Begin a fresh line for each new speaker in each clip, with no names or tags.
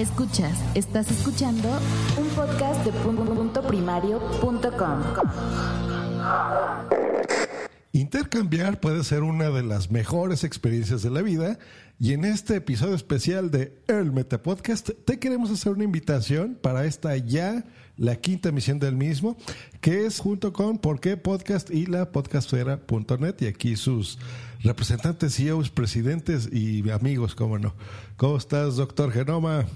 Escuchas, estás escuchando un podcast de puntoprimario.com.
Intercambiar puede ser una de las mejores experiencias de la vida y en este episodio especial de El Meta Podcast te queremos hacer una invitación para esta ya la quinta emisión del mismo que es junto con Por qué Podcast y la podcastfera.net y aquí sus representantes, CEOs, presidentes y amigos, cómo no. ¿Cómo estás, doctor Genoma?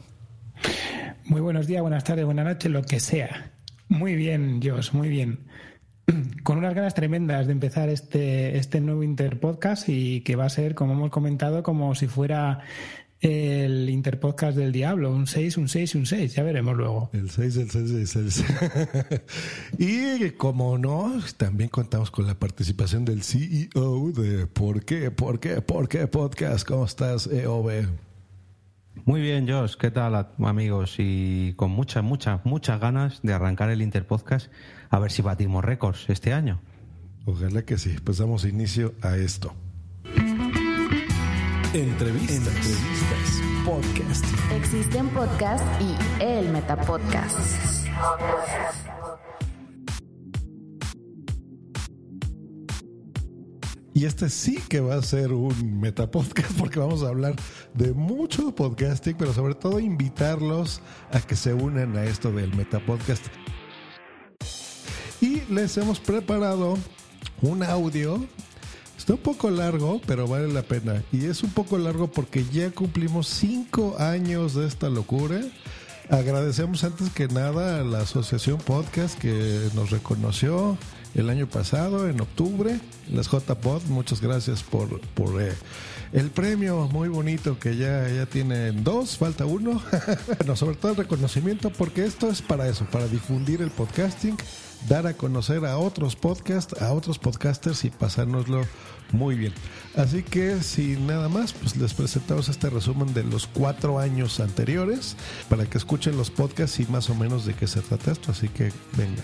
Muy buenos días, buenas tardes, buenas noches, lo que sea. Muy bien, Josh, muy bien con unas ganas tremendas de empezar este, este nuevo Interpodcast y que va a ser, como hemos comentado, como si fuera el Interpodcast del Diablo, un 6, un 6, un 6, ya veremos luego.
El 6, el 6, el 6. y como no, también contamos con la participación del CEO de ¿Por qué? ¿Por qué? ¿Por qué Podcast? ¿Cómo estás, EOB?
Muy bien, Josh. ¿Qué tal, amigos? Y con muchas, muchas, muchas ganas de arrancar el Interpodcast a ver si batimos récords este año.
Ojalá que sí. Pues damos inicio a esto.
Entrevistas. Entrevistas. Podcast.
Existen podcasts y el Metapodcast.
Y este sí que va a ser un metapodcast porque vamos a hablar de mucho podcasting, pero sobre todo invitarlos a que se unan a esto del metapodcast. Y les hemos preparado un audio. Está un poco largo, pero vale la pena. Y es un poco largo porque ya cumplimos cinco años de esta locura. Agradecemos antes que nada a la Asociación Podcast que nos reconoció el año pasado, en octubre, las JPod. Muchas gracias por, por eh, el premio muy bonito que ya, ya tienen dos, falta uno. no, sobre todo el reconocimiento, porque esto es para eso, para difundir el podcasting, dar a conocer a otros podcasts, a otros podcasters y pasárnoslo muy bien. Así que sin nada más, pues les presentamos este resumen de los cuatro años anteriores para que escuchen los podcasts y más o menos de qué se trata esto. Así que venga.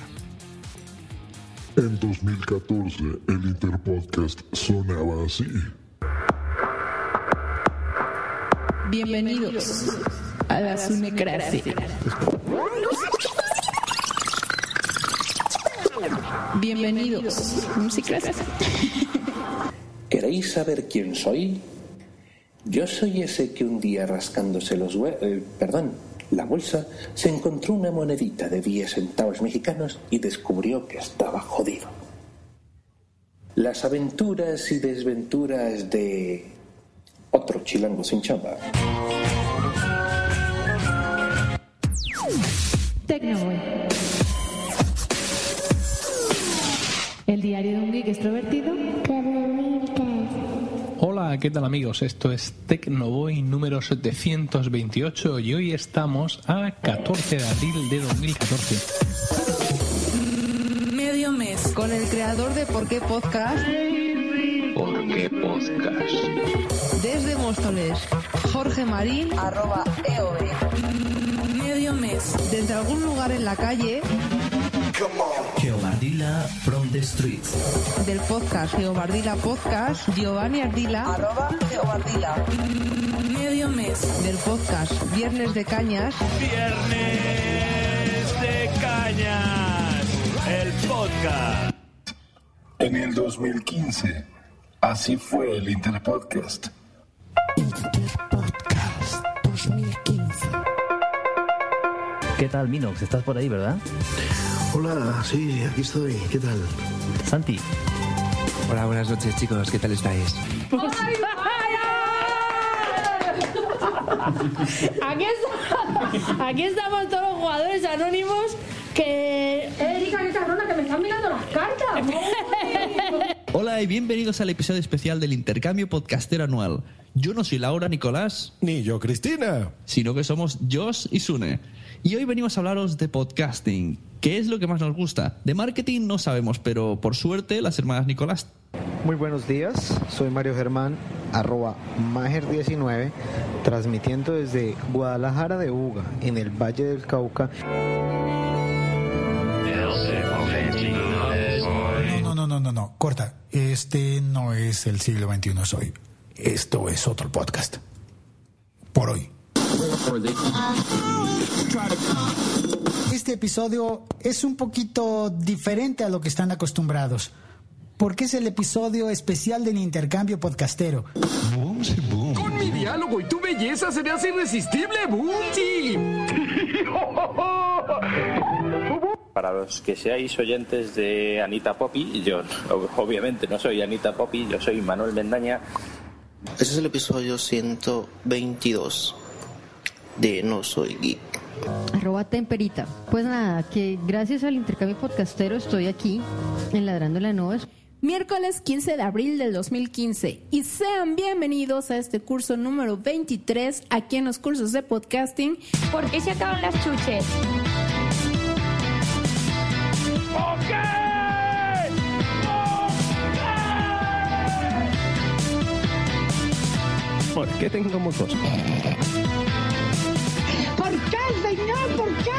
En 2014, el Interpodcast sonaba así.
Bienvenidos a la Sunecracia. Bienvenidos. Musicracia.
¿Queréis saber quién soy? Yo soy ese que un día rascándose los hue eh, perdón, la bolsa, se encontró una monedita de 10 centavos mexicanos y descubrió que estaba jodido. Las aventuras y desventuras de otro chilango sin chamba.
Tecnoboy. El diario de un geek extrovertido.
Hola, ¿qué tal amigos? Esto es Tecnoboy número 728 y hoy estamos a 14 de abril de 2014.
Medio mes con el creador de Por qué Podcast.
¿Por qué Podcast?
Desde Móstoles, Jorge Marín, arroba EOB. Medio mes desde algún lugar en la calle.
Giovardila from the street.
Del podcast Giovardila Podcast, Giovanni Ardila. Arroba Giovardila. Medio mes. Del podcast Viernes de Cañas.
Viernes de Cañas. El podcast.
En el 2015, así fue el Interpodcast. Interpodcast 2015.
¿Qué tal, Minox? ¿Estás por ahí, verdad?
Hola, sí, aquí estoy. ¿Qué tal?
Santi.
Hola, buenas noches, chicos. ¿Qué tal estáis?
Aquí, está- aquí estamos todos los jugadores anónimos que... Erika, qué cabrona, que me están mirando las cartas.
Hola y bienvenidos al episodio especial del intercambio podcastero anual. Yo no soy Laura Nicolás.
Ni yo Cristina.
Sino que somos Josh y Sune. Y hoy venimos a hablaros de podcasting. ¿Qué es lo que más nos gusta? De marketing no sabemos, pero por suerte las hermanas Nicolás
Muy buenos días, soy Mario Germán, arroba Mager19, transmitiendo desde Guadalajara de Uga, en el Valle del Cauca.
Corta. Este no es el siglo XXI soy. Esto es otro podcast. Por hoy. Este episodio es un poquito diferente a lo que están acostumbrados, porque es el episodio especial del intercambio podcastero.
Con mi diálogo y tu belleza se me hace irresistible, Bunty.
Para los que seáis oyentes de Anita Poppy, yo ob- obviamente no soy Anita Poppy, yo soy Manuel Mendaña.
Este es el episodio 122 de No Soy Geek.
Arroba temperita. Pues nada, que gracias al intercambio podcastero estoy aquí en Ladrando la Nubes.
Miércoles 15 de abril del 2015 y sean bienvenidos a este curso número 23 aquí en los cursos de podcasting. ¿Por qué se acaban las chuches?
¿Por qué tengo mocos?
¿Por qué, señor? ¿Por qué?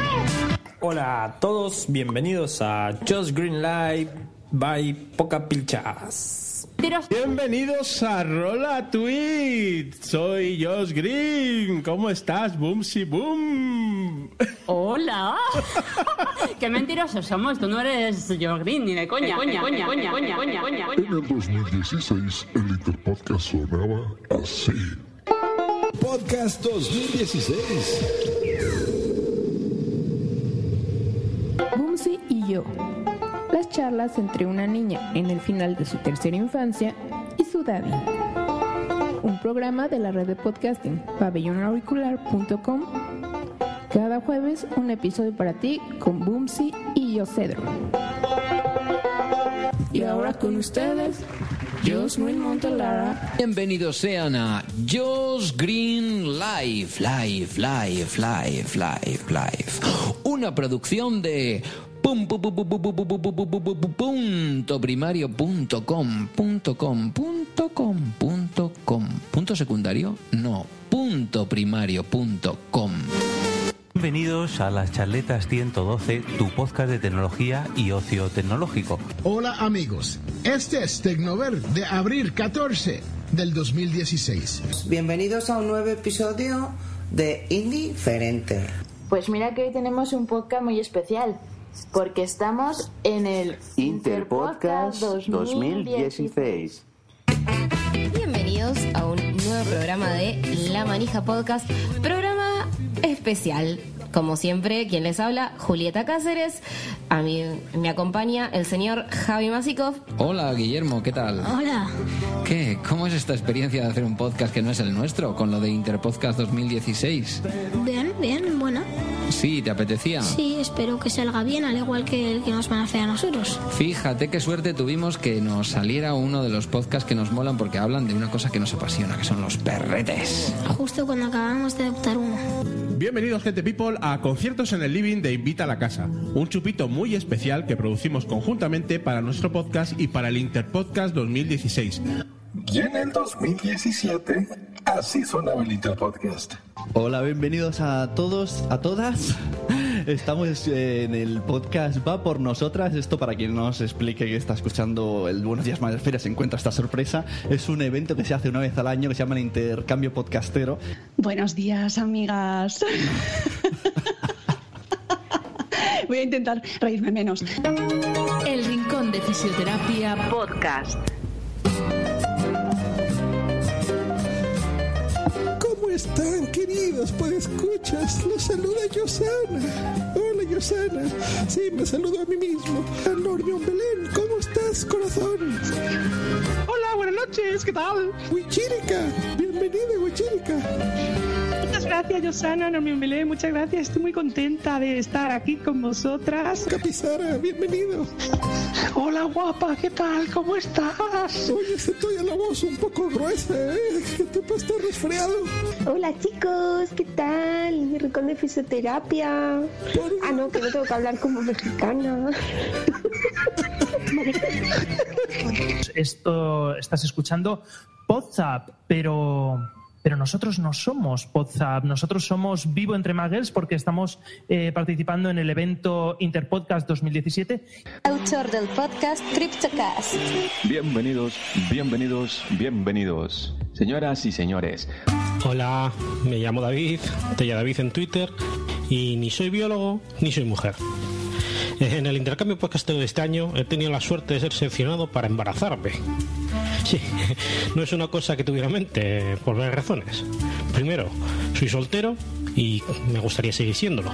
Hola a todos, bienvenidos a Just Green Live by Poca Pilchas.
Bienvenidos a Rola Tweet. Soy Josh Green. ¿Cómo estás, Boomsy Boom?
Hola. Qué mentirosos somos. Tú no eres Joe Green ni de coña. Coña, coña, coña, coña, coña, coña,
En el 2016, el Interpodcast sonaba así.
Podcast 2016.
Bumsy y yo. Las charlas entre una niña en el final de su tercera infancia y su daddy. Un programa de la red de podcasting pabellonauricular.com. Cada jueves un episodio para ti con Bumsi y yo Cedro. Y ahora con ustedes, Josh Green Montelara.
Bienvenidos sean a Josh Green Live, Live, Live, Live, Live, Live. Una producción de punto primario punto com punto com punto com punto com punto secundario no punto primario punto com
Bienvenidos a las charletas 112, tu podcast de tecnología y ocio tecnológico.
Hola amigos, este es Tecnover de abril 14 del 2016.
Bienvenidos a un nuevo episodio de Indiferente.
Pues mira que hoy tenemos un podcast muy especial, porque estamos en el
Interpodcast 2016.
Bienvenidos a un nuevo programa de La Manija Podcast, programa especial. Como siempre, quien les habla, Julieta Cáceres. A mí me acompaña el señor Javi Masikov.
Hola Guillermo, ¿qué tal?
Hola.
¿Qué? ¿Cómo es esta experiencia de hacer un podcast que no es el nuestro, con lo de Interpodcast 2016?
Bien, bien, bueno.
Sí, ¿te apetecía?
Sí, espero que salga bien, al igual que el que nos van a hacer a nosotros.
Fíjate qué suerte tuvimos que nos saliera uno de los podcasts que nos molan porque hablan de una cosa que nos apasiona, que son los perretes.
Justo cuando acabamos de adoptar uno.
Bienvenidos, gente people, a Conciertos en el Living de Invita a la Casa, un chupito muy especial que producimos conjuntamente para nuestro podcast y para el Interpodcast 2016.
Y en el 2017, así sonaba el Interpodcast.
Hola, bienvenidos a todos, a todas. Estamos eh, en el podcast Va por Nosotras. Esto para quien no os explique que está escuchando el Buenos Días Madresfera se encuentra esta sorpresa. Es un evento que se hace una vez al año que se llama el Intercambio Podcastero.
Buenos días, amigas. Voy a intentar reírme menos.
El Rincón de Fisioterapia Podcast.
Están, queridos? Pues escuchas, los saluda Yosana. Hola, Yosana. Sí, me saludo a mí mismo. Normion Belén, ¿cómo estás, corazón?
Hola, buenas noches, ¿qué tal?
Huichírica, bienvenida, Huichírica.
Muchas gracias, Yosana, Normion Belén, muchas gracias. Estoy muy contenta de estar aquí con vosotras.
Capizara, bienvenido.
Hola, guapa, ¿qué tal? ¿Cómo estás?
Oye, se te oye la voz un poco gruesa, ¿eh? Que te estar resfriado.
Hola chicos, ¿qué tal? Mi rincón de fisioterapia. Ah, no, que no tengo que hablar como mexicana.
Esto estás escuchando WhatsApp, pero pero nosotros no somos WhatsApp, nosotros somos Vivo Entre Magels porque estamos eh, participando en el evento Interpodcast 2017.
Autor del podcast CryptoCast.
Bienvenidos, bienvenidos, bienvenidos, señoras y señores.
Hola, me llamo David, te llamo David en Twitter y ni soy biólogo ni soy mujer. En el intercambio podcastero de este año he tenido la suerte de ser seleccionado para embarazarme. Sí, no es una cosa que tuviera en mente por varias razones. Primero, soy soltero y me gustaría seguir siéndolo.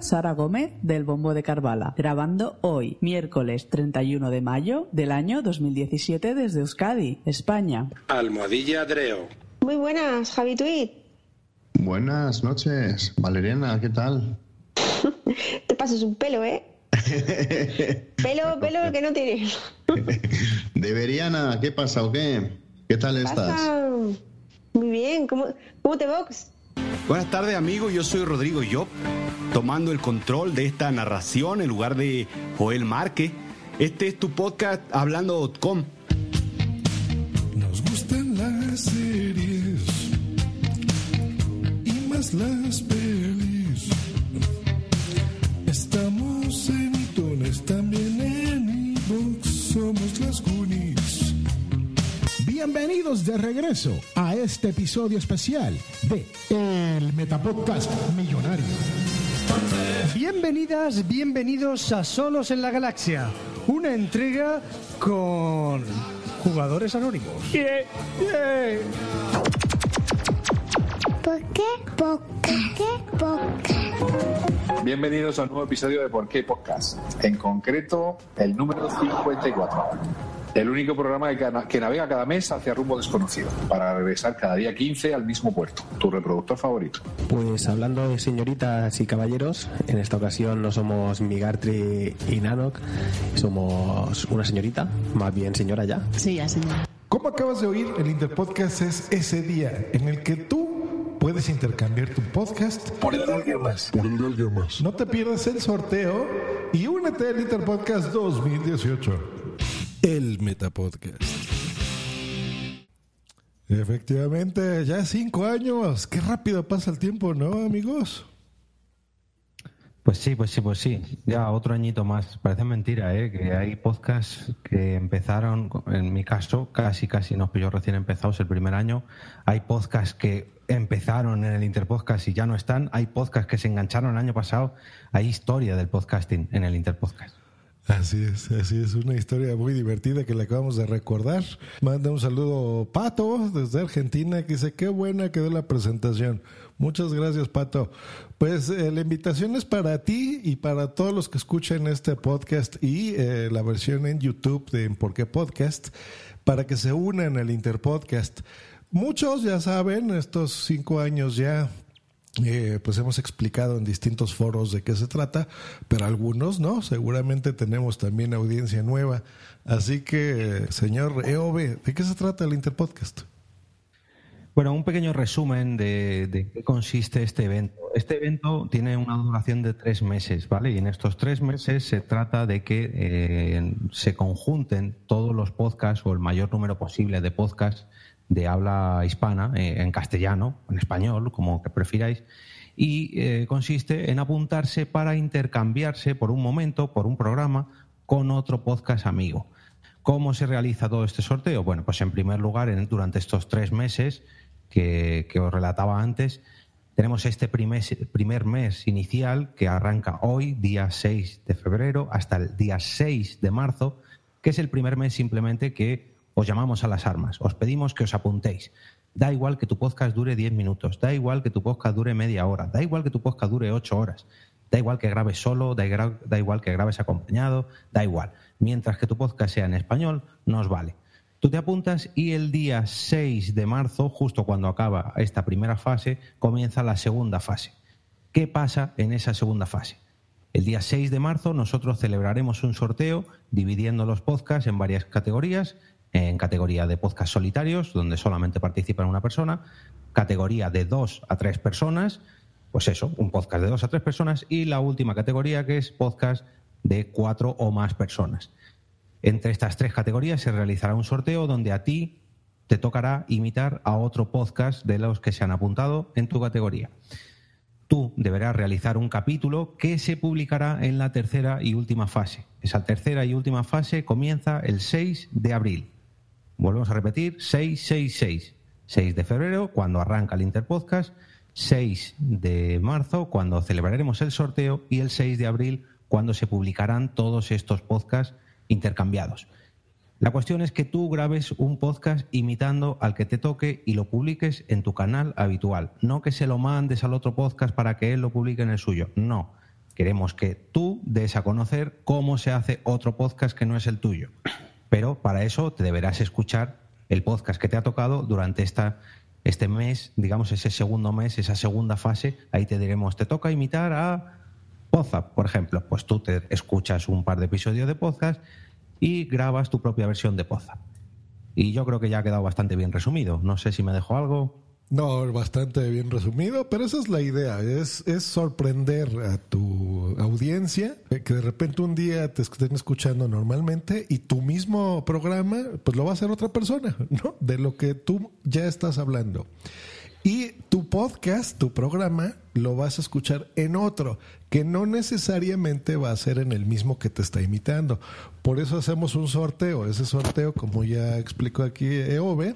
Sara Gómez del Bombo de Carvala, grabando hoy, miércoles 31 de mayo del año 2017 desde Euskadi, España.
Almohadilla Dreo.
Muy buenas, Javi Tweet.
Buenas noches, Valeriana, ¿qué tal?
Te pasas un pelo, ¿eh? pelo, pelo que no tienes.
Deberiana, ¿qué pasa o qué? ¿Qué tal estás?
Muy bien, ¿cómo, cómo te vox?
Buenas tardes amigos, yo soy Rodrigo Job, tomando el control de esta narración en lugar de Joel Márquez. Este es tu podcast hablando.com.
Nos gustan las series y más las pelis. Estamos en iTunes, también en iVoox, somos las.
Bienvenidos de regreso a este episodio especial de El Metapodcast Millonario.
Bienvenidas, bienvenidos a Solos en la Galaxia, una entrega con jugadores anónimos.
¿Por qué? ¿Por qué? ¿Por qué?
Bienvenidos a un nuevo episodio de Por qué Podcast, en concreto el número 54. El único programa que, navega cada mes hacia rumbo desconocido, para regresar cada día 15 al mismo puerto, tu reproductor favorito.
Pues hablando de señoritas y caballeros, en esta ocasión no somos Migartri y Nanok, somos una señorita, más bien señora ya.
Sí, ya señor.
Como acabas de oír, el Interpodcast es ese día en el que tú puedes intercambiar tu podcast por el de alguien más. Por el de alguien más. No te pierdas el sorteo y únete al Interpodcast 2018. El Metapodcast. Efectivamente, ya cinco años. Qué rápido pasa el tiempo, ¿no, amigos?
Pues sí, pues sí, pues sí. Ya otro añito más. Parece mentira, ¿eh? Que hay podcasts que empezaron, en mi caso, casi, casi nos pilló recién empezados el primer año. Hay podcasts que empezaron en el Interpodcast y ya no están. Hay podcasts que se engancharon el año pasado. Hay historia del podcasting en el Interpodcast.
Así es, así es, una historia muy divertida que le acabamos de recordar. Manda un saludo Pato desde Argentina que dice, qué buena quedó la presentación. Muchas gracias Pato. Pues eh, la invitación es para ti y para todos los que escuchen este podcast y eh, la versión en YouTube de Por qué Podcast para que se unan al Interpodcast. Muchos ya saben, estos cinco años ya eh, pues hemos explicado en distintos foros de qué se trata, pero algunos no, seguramente tenemos también audiencia nueva. Así que, señor EOB, ¿de qué se trata el Interpodcast?
Bueno, un pequeño resumen de, de qué consiste este evento. Este evento tiene una duración de tres meses, ¿vale? Y en estos tres meses se trata de que eh, se conjunten todos los podcasts o el mayor número posible de podcasts de habla hispana, eh, en castellano, en español, como que prefiráis, y eh, consiste en apuntarse para intercambiarse por un momento, por un programa, con otro podcast amigo. ¿Cómo se realiza todo este sorteo? Bueno, pues en primer lugar, durante estos tres meses que, que os relataba antes, tenemos este primer, primer mes inicial que arranca hoy, día 6 de febrero, hasta el día 6 de marzo, que es el primer mes simplemente que os llamamos a las armas. Os pedimos que os apuntéis. Da igual que tu podcast dure 10 minutos, da igual que tu podcast dure media hora, da igual que tu podcast dure 8 horas, da igual que grabes solo, da, igual que grabes acompañado, da igual. Mientras que tu podcast sea en español, nos vale. Tú te apuntas y el día 6 de marzo, justo cuando acaba esta primera fase, comienza la segunda fase. ¿Qué pasa en esa segunda fase? El día 6 de marzo nosotros celebraremos un sorteo dividiendo los podcasts en varias categorías, en categoría de podcast solitarios, donde solamente participa una persona, categoría de dos a tres personas, pues eso, un podcast de dos a tres personas, y la última categoría que es podcast de cuatro o más personas. Entre estas tres categorías se realizará un sorteo donde a ti te tocará imitar a otro podcast de los que se han apuntado en tu categoría. Tú deberás realizar un capítulo que se publicará en la tercera y última fase. Esa tercera y última fase comienza el 6 de abril. Volvemos a repetir, 666. 6 de febrero, cuando arranca el Interpodcast, 6 de marzo, cuando celebraremos el sorteo, y el 6 de abril, cuando se publicarán todos estos podcasts intercambiados. La cuestión es que tú grabes un podcast imitando al que te toque y lo publiques en tu canal habitual. No que se lo mandes al otro podcast para que él lo publique en el suyo. No. Queremos que tú des a conocer cómo se hace otro podcast que no es el tuyo. Pero para eso te deberás escuchar el podcast que te ha tocado durante esta, este mes, digamos ese segundo mes, esa segunda fase. Ahí te diremos, te toca imitar a Podzap, por ejemplo. Pues tú te escuchas un par de episodios de podcast y grabas tu propia versión de Podzap. Y yo creo que ya ha quedado bastante bien resumido. No sé si me dejo algo.
No, bastante bien resumido, pero esa es la idea, es, es sorprender a tu audiencia, eh, que de repente un día te estén escuchando normalmente y tu mismo programa, pues lo va a hacer otra persona, ¿no? De lo que tú ya estás hablando. Y tu podcast, tu programa, lo vas a escuchar en otro, que no necesariamente va a ser en el mismo que te está imitando. Por eso hacemos un sorteo. Ese sorteo, como ya explicó aquí EOB,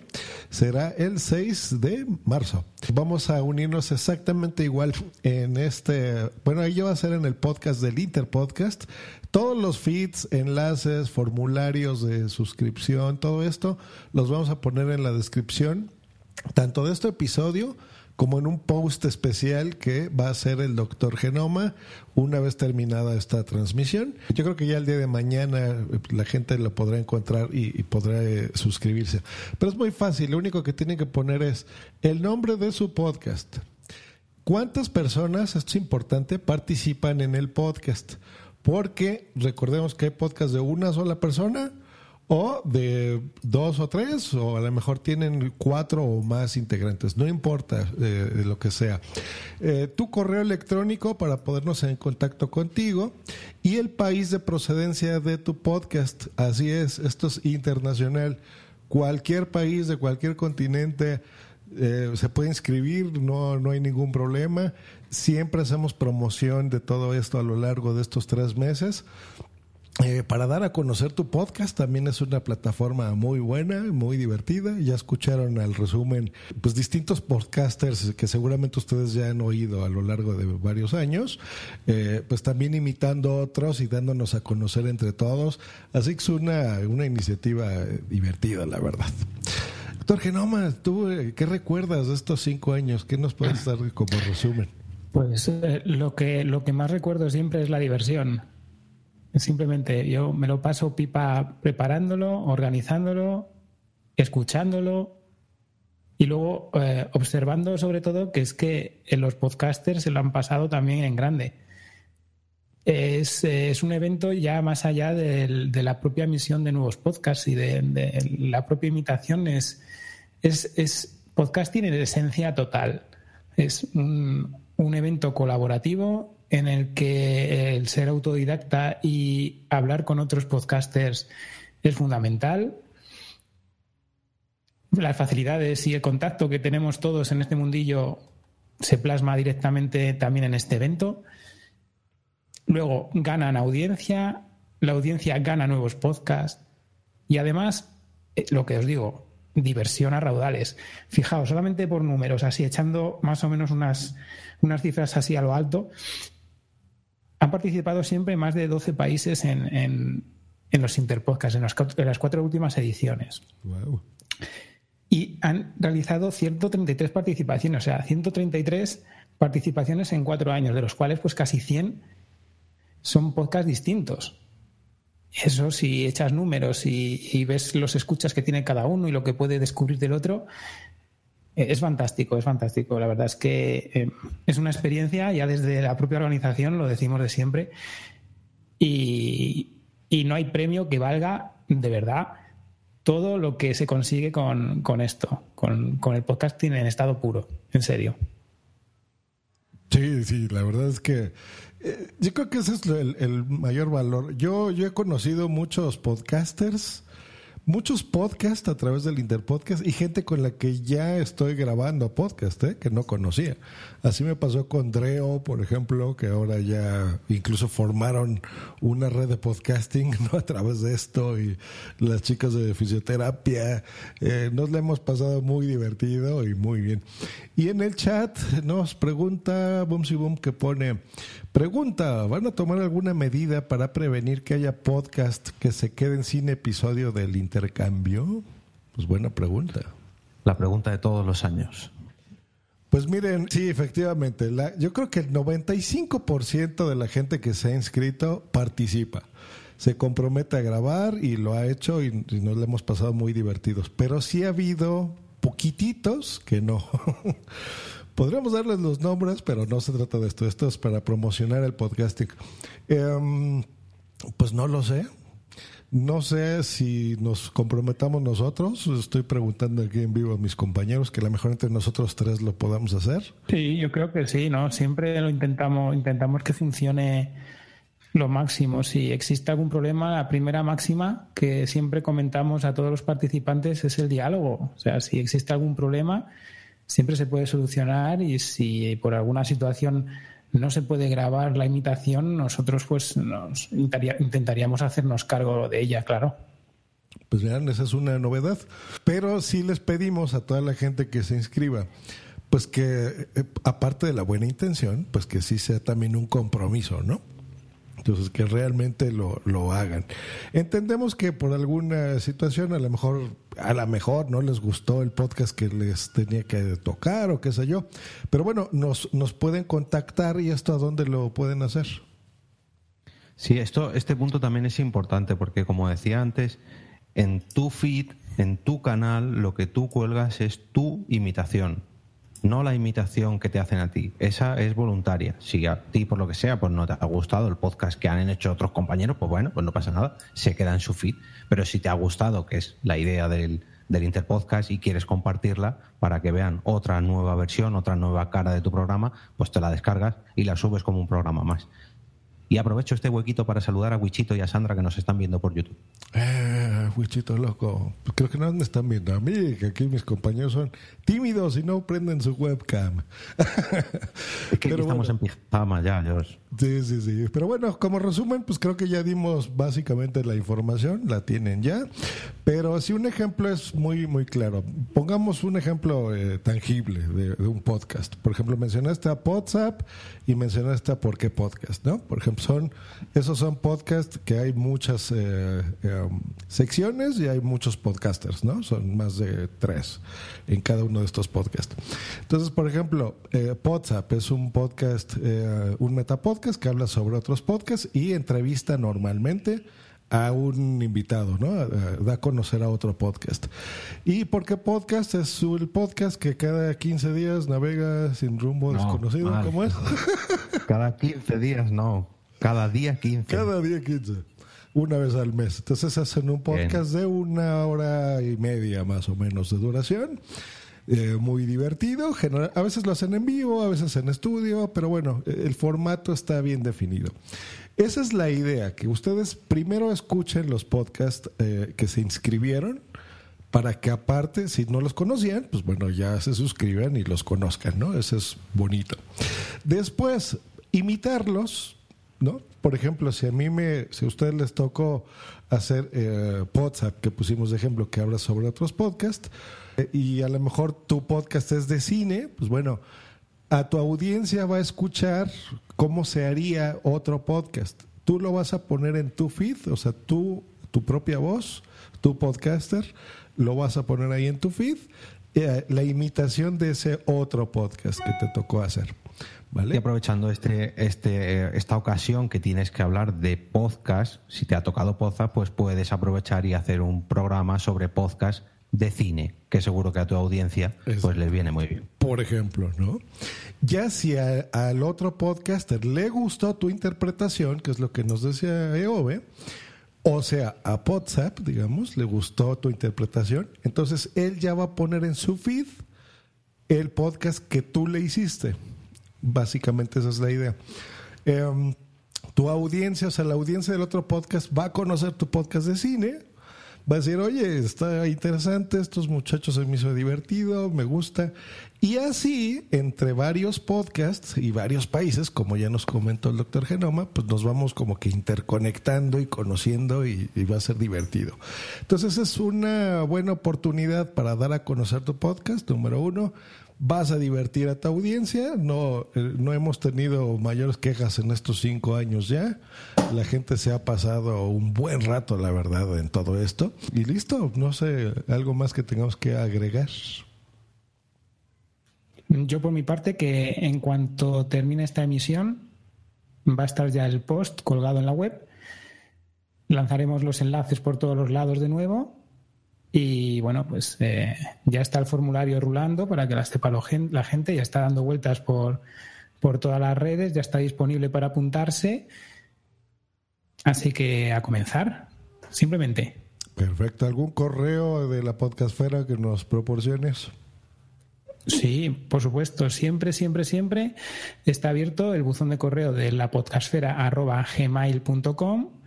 será el 6 de marzo. Vamos a unirnos exactamente igual en este, bueno, ahí va a ser en el podcast del Interpodcast. Todos los feeds, enlaces, formularios de suscripción, todo esto los vamos a poner en la descripción tanto de este episodio como en un post especial que va a hacer el doctor Genoma una vez terminada esta transmisión. Yo creo que ya el día de mañana eh, la gente lo podrá encontrar y, podrá eh, suscribirse. Pero es muy fácil, lo único que tienen que poner es el nombre de su podcast. ¿Cuántas personas, esto es importante, participan en el podcast? Porque recordemos que hay podcast de una sola persona o de dos o tres, o a lo mejor tienen cuatro o más integrantes, no importa eh, lo que sea. Eh, tu correo electrónico para podernos en contacto contigo y el país de procedencia de tu podcast. Así es, esto es internacional. Cualquier país de cualquier continente eh, se puede inscribir, no, no hay ningún problema. Siempre hacemos promoción de todo esto a lo largo de estos tres meses. Eh, para dar a conocer tu podcast también es una plataforma muy buena, muy divertida. Ya escucharon al resumen, pues distintos podcasters que seguramente ustedes ya han oído a lo largo de varios años, eh, pues también imitando otros y dándonos a conocer entre todos. Así que es una, una iniciativa divertida, la verdad. Doctor Genoma, ¿tú eh, qué recuerdas de estos cinco años? ¿Qué nos puedes dar como resumen?
Pues eh, lo, que, lo que más recuerdo siempre es la diversión. Simplemente yo me lo paso pipa preparándolo, organizándolo, escuchándolo y luego eh, observando sobre todo que es que en los podcasters se lo han pasado también en grande. Es, eh, es un evento ya más allá de, la propia emisión de nuevos podcasts y de, de la propia imitación. Es, es, es podcasting en esencia total. Es un, un evento colaborativo en el que el ser autodidacta y hablar con otros podcasters es fundamental. Las facilidades y el contacto que tenemos todos en este mundillo se plasma directamente también en este evento. Luego ganan audiencia, la audiencia gana nuevos podcasts y además, eh, lo que os digo, diversión a raudales. Fijaos, solamente por números, así echando más o menos unas, unas cifras así a lo alto, han participado siempre más de 12 países en, en, en los Interpodcasts, en las, cuatro- en las cuatro últimas ediciones. y han realizado 133 participaciones, o sea, 133 participaciones en cuatro años, de los cuales pues casi 100 son podcasts distintos. Eso, si echas números y, ves los escuchas que tiene cada uno y lo que puede descubrir del otro, es fantástico, es fantástico. La verdad es que eh, es una experiencia, ya desde la propia organización, lo decimos de siempre, y, no hay premio que valga de verdad todo lo que se consigue con, esto, con, con el podcasting en estado puro, en serio.
Sí, sí, la verdad es que eh, yo creo que ese es el, el, mayor valor. Yo, yo he conocido muchos podcasters muchos podcasts a través del Interpodcast y gente con la que ya estoy grabando podcast, ¿eh? que no conocía. Así me pasó con Dreo, por ejemplo, que ahora ya incluso formaron una red de podcasting ¿no? a través de esto y las chicas de fisioterapia. Eh, nos le hemos pasado muy divertido y muy bien. Y en el chat nos pregunta Boomsy Boom que pone, pregunta, ¿van a tomar alguna medida para prevenir que haya podcast que se queden sin episodio del intercambio? Pues buena pregunta.
La pregunta de todos los años.
Pues miren, sí, efectivamente, la, yo creo que el 95% de la gente que se ha inscrito participa se compromete a grabar y lo ha hecho y, nos lo hemos pasado muy divertidos. Pero sí ha habido poquititos que no. Podríamos darles los nombres, pero no se trata de esto. Esto es para promocionar el podcasting. Em, pues no lo sé. No sé si nos comprometamos nosotros. Estoy preguntando aquí en vivo a mis compañeros que a lo mejor entre nosotros tres lo podamos hacer.
Sí, yo creo que sí, ¿no? Siempre lo intentamos, intentamos que funcione lo máximo. Si existe algún problema, la primera máxima que siempre comentamos a todos los participantes es el diálogo. O sea, si existe algún problema, siempre se puede solucionar y si por alguna situación no se puede grabar la imitación, nosotros pues nos intentaríamos hacernos cargo de ella, claro.
Pues vean, esa es una novedad. Pero sí les pedimos a toda la gente que se inscriba, pues que eh, aparte de la buena intención, pues que sí sea también un compromiso, ¿no? Entonces, que realmente lo, lo hagan. Entendemos que por alguna situación, a lo mejor, a lo mejor no les gustó el podcast que les tenía que tocar o qué sé yo. Pero bueno, nos, nos pueden contactar y esto a dónde lo pueden hacer.
Sí, esto, este punto también es importante porque, como decía antes, en tu feed, en tu canal, lo que tú cuelgas es tu imitación no la imitación que te hacen a ti. Esa es voluntaria. Si a ti, por lo que sea, pues no te ha gustado el podcast que han hecho otros compañeros, pues bueno, pues no pasa nada, se queda en su feed. Pero si te ha gustado, que es la idea del, del Interpodcast, y quieres compartirla para que vean otra nueva versión, otra nueva cara de tu programa, pues te la descargas y la subes como un programa más. Y aprovecho este huequito para saludar a Wichito y a Sandra que nos están viendo por YouTube.
Eh, Wichito loco. Creo que no me están viendo a mí, que aquí mis compañeros son tímidos y no prenden su webcam.
es que estamos en pijama ya, George.
Sí, sí, sí. Pero bueno, como resumen, pues creo que ya dimos básicamente la información, la tienen ya. Pero si un ejemplo es muy, muy claro. Pongamos un ejemplo eh, tangible de, un podcast. Por ejemplo, mencionaste a WhatsApp y mencionaste a Por qué Podcast, ¿no? Por ejemplo, son, esos son podcasts que hay muchas eh, eh, secciones y hay muchos podcasters, ¿no? Son más de tres en cada uno de estos podcasts. Entonces, por ejemplo, eh, WhatsApp es un podcast, un metapodcast que habla sobre otros podcasts y entrevista normalmente a un invitado, ¿no? Da a conocer a otro podcast. ¿Y por qué podcast? Es el podcast que cada 15 días navega sin rumbo desconocido. ¿Cómo es?
Cada 15 días, no. Cada día 15.
Cada día 15. Una vez al mes. Entonces hacen un podcast de una hora y media más o menos de duración. Eh, muy divertido. a veces lo hacen en vivo, a veces en estudio, pero bueno, el formato está bien definido. Esa es la idea, que ustedes primero escuchen los podcasts eh, que se inscribieron para que aparte, si no los conocían, pues bueno, ya se suscriban y los conozcan, ¿no? Eso es bonito. Después, imitarlos, ¿no? Por ejemplo, si a mí me, si a ustedes les tocó hacer eh, WhatsApp, que pusimos de ejemplo, que habla sobre otros podcasts, eh, y a lo mejor tu podcast es de cine, pues bueno, a tu audiencia va a escuchar cómo se haría otro podcast. Tú lo vas a poner en tu feed, o sea, tú, tu propia voz, tu podcaster, lo vas a poner ahí en tu feed, eh, la imitación de ese otro podcast que te tocó hacer. ¿Vale?
Y aprovechando este, este, esta ocasión que tienes que hablar de podcast, si te ha tocado podcast, pues puedes aprovechar y hacer un programa sobre podcast de cine, que seguro que a tu audiencia pues les viene muy bien.
Por ejemplo, ¿no? Ya si a- al otro podcaster le gustó tu interpretación, que es lo que nos decía Eove, o sea, a WhatsApp, digamos, le gustó tu interpretación, entonces él ya va a poner en su feed el podcast que tú le hiciste. Básicamente esa es la idea. Em, tu audiencia, o sea, la audiencia del otro podcast va a conocer tu podcast de cine, va a decir, oye, está interesante, estos muchachos se me hizo divertido, me gusta. Y así, entre varios podcasts y varios países, como ya nos comentó el doctor Genoma, pues nos vamos como que interconectando y conociendo y, y va a ser divertido. Entonces es una buena oportunidad para dar a conocer tu podcast, número uno. Vas a divertir a tu audiencia. No, eh, no hemos tenido mayores quejas en estos cinco años ya. La gente se ha pasado un buen rato, la verdad, en todo esto. Y listo, no sé, algo más que tengamos que agregar.
Yo por mi parte que en cuanto termine esta emisión va a estar ya el post colgado en la web. Lanzaremos los enlaces por todos los lados de nuevo y bueno, pues eh, ya está el formulario rulando para que la sepa la gente, ya está dando vueltas por, por todas las redes, ya está disponible para apuntarse. Así que a comenzar, simplemente.
Perfecto. ¿Algún correo de la podcastfera que nos proporciones?
Sí, por supuesto, siempre, siempre, siempre está abierto el buzón de correo de la podcastfera arroba gmail.com.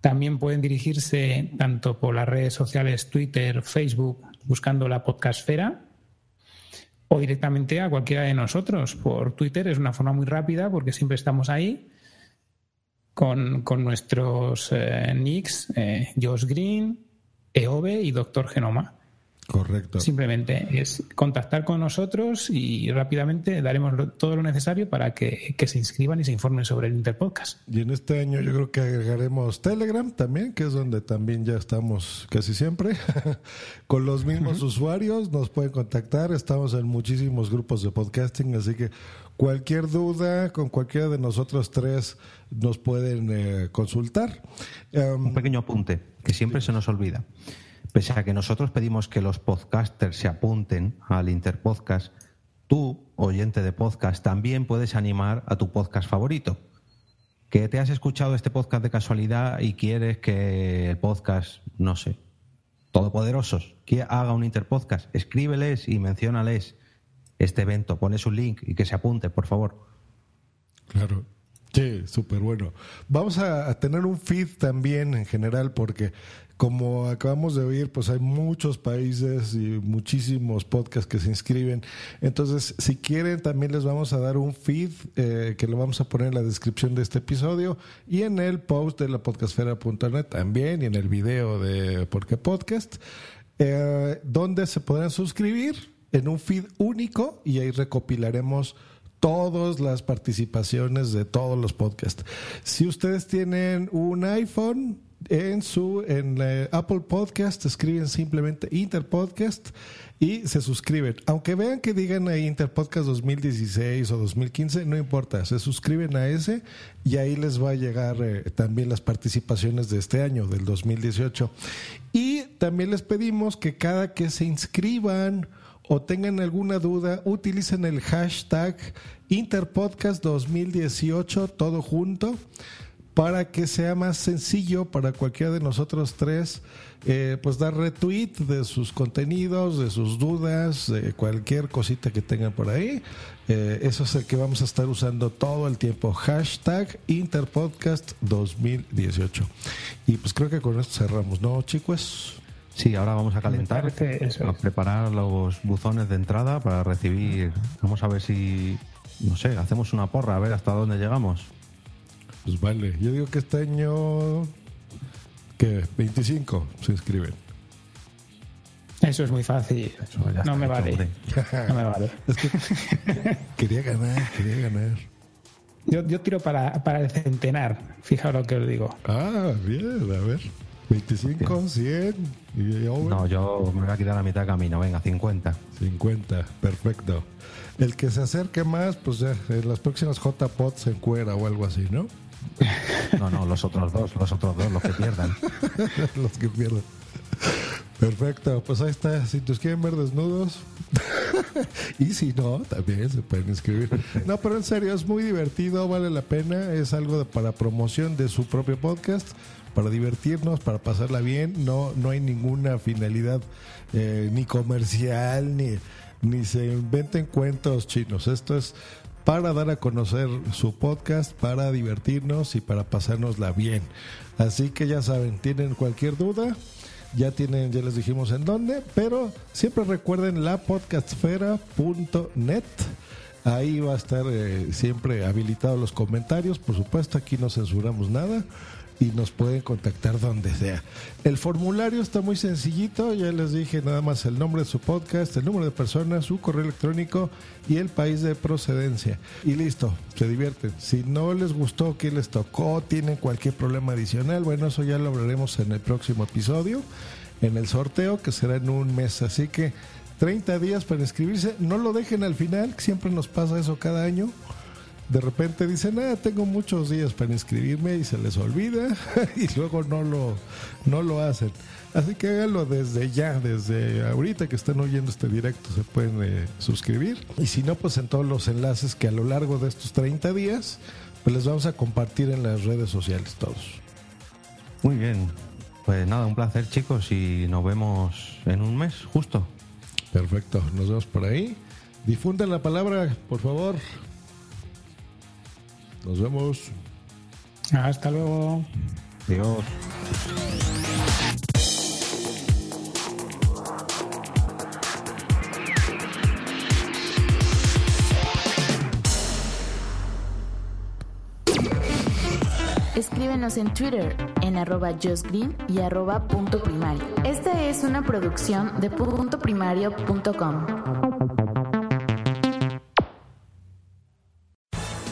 También pueden dirigirse tanto por las redes sociales Twitter, Facebook, buscando la podcastfera, o directamente a cualquiera de nosotros. Por Twitter es una forma muy rápida porque siempre estamos ahí con, con nuestros eh, nicks, eh, Josh Green, Eove y Doctor Genoma.
Correcto.
Simplemente es contactar con nosotros y rápidamente daremos todo lo necesario para que, que se inscriban y se informen sobre el Interpodcast.
Y en este año yo creo que agregaremos Telegram también, que es donde también ya estamos casi siempre. Con los mismos usuarios nos pueden contactar. Estamos en muchísimos grupos de podcasting, así que cualquier duda con cualquiera de nosotros tres nos pueden eh, consultar. Em,
Un pequeño apunte, que siempre se nos olvida. Pese a que nosotros pedimos que los podcasters se apunten al Interpodcast, tú, oyente de podcast, también puedes animar a tu podcast favorito. Que te has escuchado este podcast de casualidad y quieres que el podcast, no sé, todopoderosos, que haga un Interpodcast, escríbeles y menciónales este evento, pones un link y que se apunte, por favor.
Claro. Sí, súper bueno. Vamos a, tener un feed también en general porque como acabamos de oír, pues hay muchos países y muchísimos podcasts que se inscriben. Entonces, si quieren, también les vamos a dar un feed eh, que lo vamos a poner en la descripción de este episodio y en el post de la podcastfera.net también y en el video de Porque Podcast, eh, donde se podrán suscribir en un feed único y ahí recopilaremos todas las participaciones de todos los podcasts. Si ustedes tienen un iPhone en su Apple Podcast escriben simplemente Interpodcast y se suscriben. Aunque vean que digan ahí Interpodcast 2016 o 2015, no importa, se suscriben a ese y ahí les va a llegar eh, también las participaciones de este año, del 2018. Y también les pedimos que cada que se inscriban o tengan alguna duda, utilicen el hashtag Interpodcast 2018, todo junto, para que sea más sencillo para cualquiera de nosotros tres, eh, pues dar retweet de sus contenidos, de sus dudas, de cualquier cosita que tengan por ahí. Eh, eso es el que vamos a estar usando todo el tiempo. Hashtag Interpodcast 2018. Y pues creo que con esto cerramos, ¿no, chicos?
Sí, ahora vamos a calentar,
eso
a preparar los buzones de entrada para recibir. Vamos a ver si, no sé, hacemos una porra, a ver hasta dónde llegamos.
Pues vale, yo digo que este año, que 25 se inscriben.
Eso es muy fácil. no me vale. No me vale.
Es que quería ganar, quería ganar.
Yo, yo tiro para, para el centenar. Fijaos lo que os digo.
Ah, bien, a ver. 25, 100. Y yo,
No, yo me voy a quitar la mitad de camino. Venga, 50.
50, perfecto. El que se acerque más, pues ya en las próximas JPOT se encuera o algo así, ¿no?
No, no, los otros dos, los otros dos, los que pierdan.
los que pierdan. Perfecto, pues ahí está. Si nos quieren ver desnudos, y si no, también se pueden inscribir. No, pero en serio, es muy divertido, vale la pena. Es algo de- para promoción de su propio podcast, para divertirnos, para pasarla bien. No, no hay ninguna finalidad eh, ni comercial, ni, ni se inventen cuentos chinos. Esto es para dar a conocer su podcast, para divertirnos y para pasárnosla bien. Así que ya saben, tienen cualquier duda, ya tienen, ya les dijimos en dónde, pero siempre recuerden la podcastfera.net. Ahí va a estar eh, siempre habilitados los comentarios, por supuesto, aquí no censuramos nada y nos pueden contactar donde sea. El formulario está muy sencillito, ya les dije nada más el nombre de su podcast, el número de personas, su correo electrónico y el país de procedencia. Y listo, se divierten. Si no les gustó, qué les tocó, tienen cualquier problema adicional, bueno, eso ya lo hablaremos en el próximo episodio, en el sorteo que será en un mes. Así que 30 días para inscribirse, no lo dejen al final, siempre nos pasa eso cada año de repente dicen, ah, tengo muchos días para inscribirme y se les olvida y luego no lo, no lo hacen. Así que háganlo desde ya, desde ahorita que están oyendo este directo se pueden eh, suscribir. Y si no, pues en todos los enlaces que a lo largo de estos 30 días, pues les vamos a compartir en las redes sociales todos.
Muy bien. Pues nada, un placer chicos y nos vemos en un mes, justo.
Perfecto, nos vemos por ahí. Difundan la palabra, por favor. Nos vemos.
Hasta luego.
Adiós.
Escríbenos en Twitter en arroba justgreen y arroba punto primario. Esta es una producción de puntoprimario.com.